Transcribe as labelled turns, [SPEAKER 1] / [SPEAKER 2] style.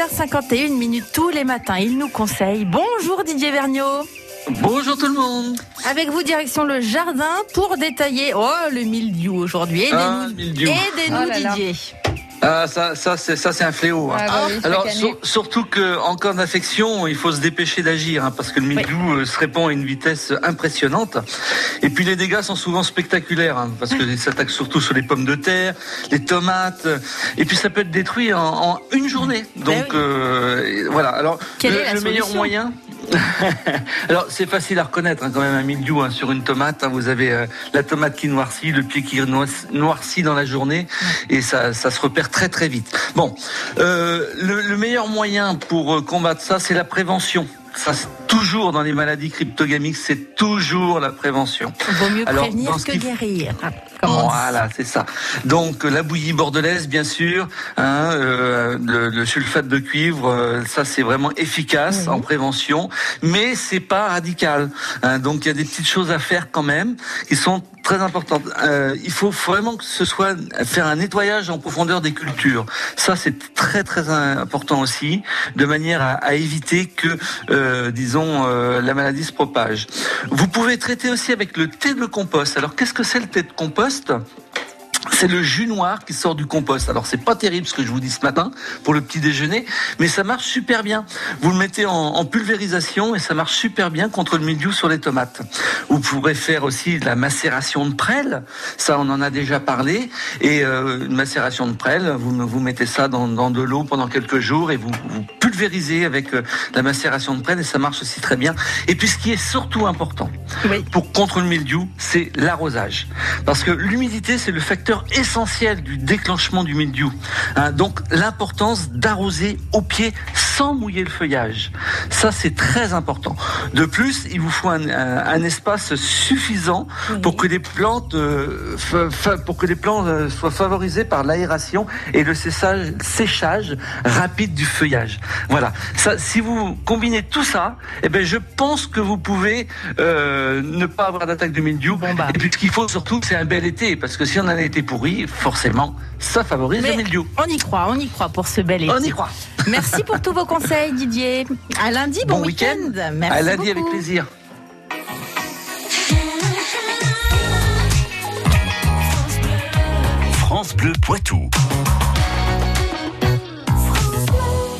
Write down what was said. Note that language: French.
[SPEAKER 1] 6h51 minutes tous les matins, il nous conseille. Bonjour Didier Vergniaud.
[SPEAKER 2] Bonjour tout le monde.
[SPEAKER 1] Avec vous, direction le jardin pour détailler oh, le mildiou aujourd'hui. Aidez-nous,
[SPEAKER 2] Ah,
[SPEAKER 1] aidez-nous
[SPEAKER 3] Oh là là.
[SPEAKER 2] Ah, ça, ça, c'est, ça, c'est un fléau. hein.
[SPEAKER 3] Ah bah oui,
[SPEAKER 2] Alors sur- surtout que en cas d'infection, il faut se dépêcher d'agir hein, parce que le mildiou euh, se répand à une vitesse impressionnante. Et puis les dégâts sont souvent spectaculaires hein, parce que s'attaque surtout sur les pommes de terre, les tomates, euh, et puis ça peut être détruit en, en une journée. Donc
[SPEAKER 1] Ben oui.
[SPEAKER 2] euh, voilà. Alors
[SPEAKER 1] Quelle
[SPEAKER 2] le,
[SPEAKER 1] est la
[SPEAKER 2] le meilleur moyen? Alors c'est facile à reconnaître hein, quand même un mildiou hein, sur une tomate. hein. vous avez euh, la tomate qui noircit, le pied qui noircit dans la journée, et ça, ça se repère très très vite. Bon, euh, le, le meilleur moyen pour euh, combattre ça, c'est la prévention. Ça, c'est toujours dans les maladies cryptogamiques, c'est toujours la prévention.
[SPEAKER 1] Vaut mieux
[SPEAKER 2] Alors,
[SPEAKER 1] prévenir que guérir. Comment dit
[SPEAKER 2] Voilà, c'est ça. Donc euh, la bouillie bordelaise, bien sûr, hein, euh, le, le sulfate de cuivre, euh, ça c'est vraiment efficace en prévention, mais c'est pas radical. hein. donc il y a des petites choses à faire quand même qui sont très importantes. Euh, il faut vraiment que ce soit faire un nettoyage en profondeur des cultures. Ça c'est très très important aussi, de manière à, à éviter que, euh, euh, la maladie se propage. Vous pouvez traiter aussi avec le thé de compost. Alors qu'est-ce que c'est le thé de compost? C'est le jus noir qui sort du compost. Alors c'est pas terrible ce que je vous dis ce matin pour le petit déjeuner, mais ça marche super bien. Vous le mettez en, pulvérisation et ça marche super bien contre le mildiou sur les tomates. Vous pourrez faire aussi de la macération de prêle. Ça on en a déjà parlé. Et euh, une macération de prêle, vous, vous mettez ça dans, de l'eau pendant quelques jours et vous pulvérisez avec euh, la macération de prêle et ça marche aussi très bien. Et puis ce qui est surtout important,
[SPEAKER 1] Oui.
[SPEAKER 2] pour contre le mildiou, c'est l'arrosage. Parce que l'humidité, c'est le facteur essentiel du déclenchement du mildiou. Hein, donc l'importance d'arroser au pied sans mouiller le feuillage. Ça, c'est très important. De plus, il vous faut un, un- un espace suffisant pour que les plantes, euh, pour que les plantes euh, soient favorisées par l'aération et le séchage, séchage rapide du feuillage. Voilà. Ça, si vous combinez tout ça, eh ben, je pense que vous pouvez euh, ne pas avoir d'attaque de mildiou.
[SPEAKER 1] Bon, bah.
[SPEAKER 2] Et puis, ce qu'il faut surtout, c'est un bel été, parce que si on a un été pourri, forcément, ça favorise
[SPEAKER 1] Mais
[SPEAKER 2] le mildiou.
[SPEAKER 1] on y croit, on y croit pour ce bel été.
[SPEAKER 2] On y croit.
[SPEAKER 1] Merci pour tous vos conseils, Didier. À lundi, bon,
[SPEAKER 2] Bon week-end.
[SPEAKER 1] Merci
[SPEAKER 2] à lundi
[SPEAKER 1] beaucoup.
[SPEAKER 2] avec plaisir.
[SPEAKER 4] France Bleu Poitou.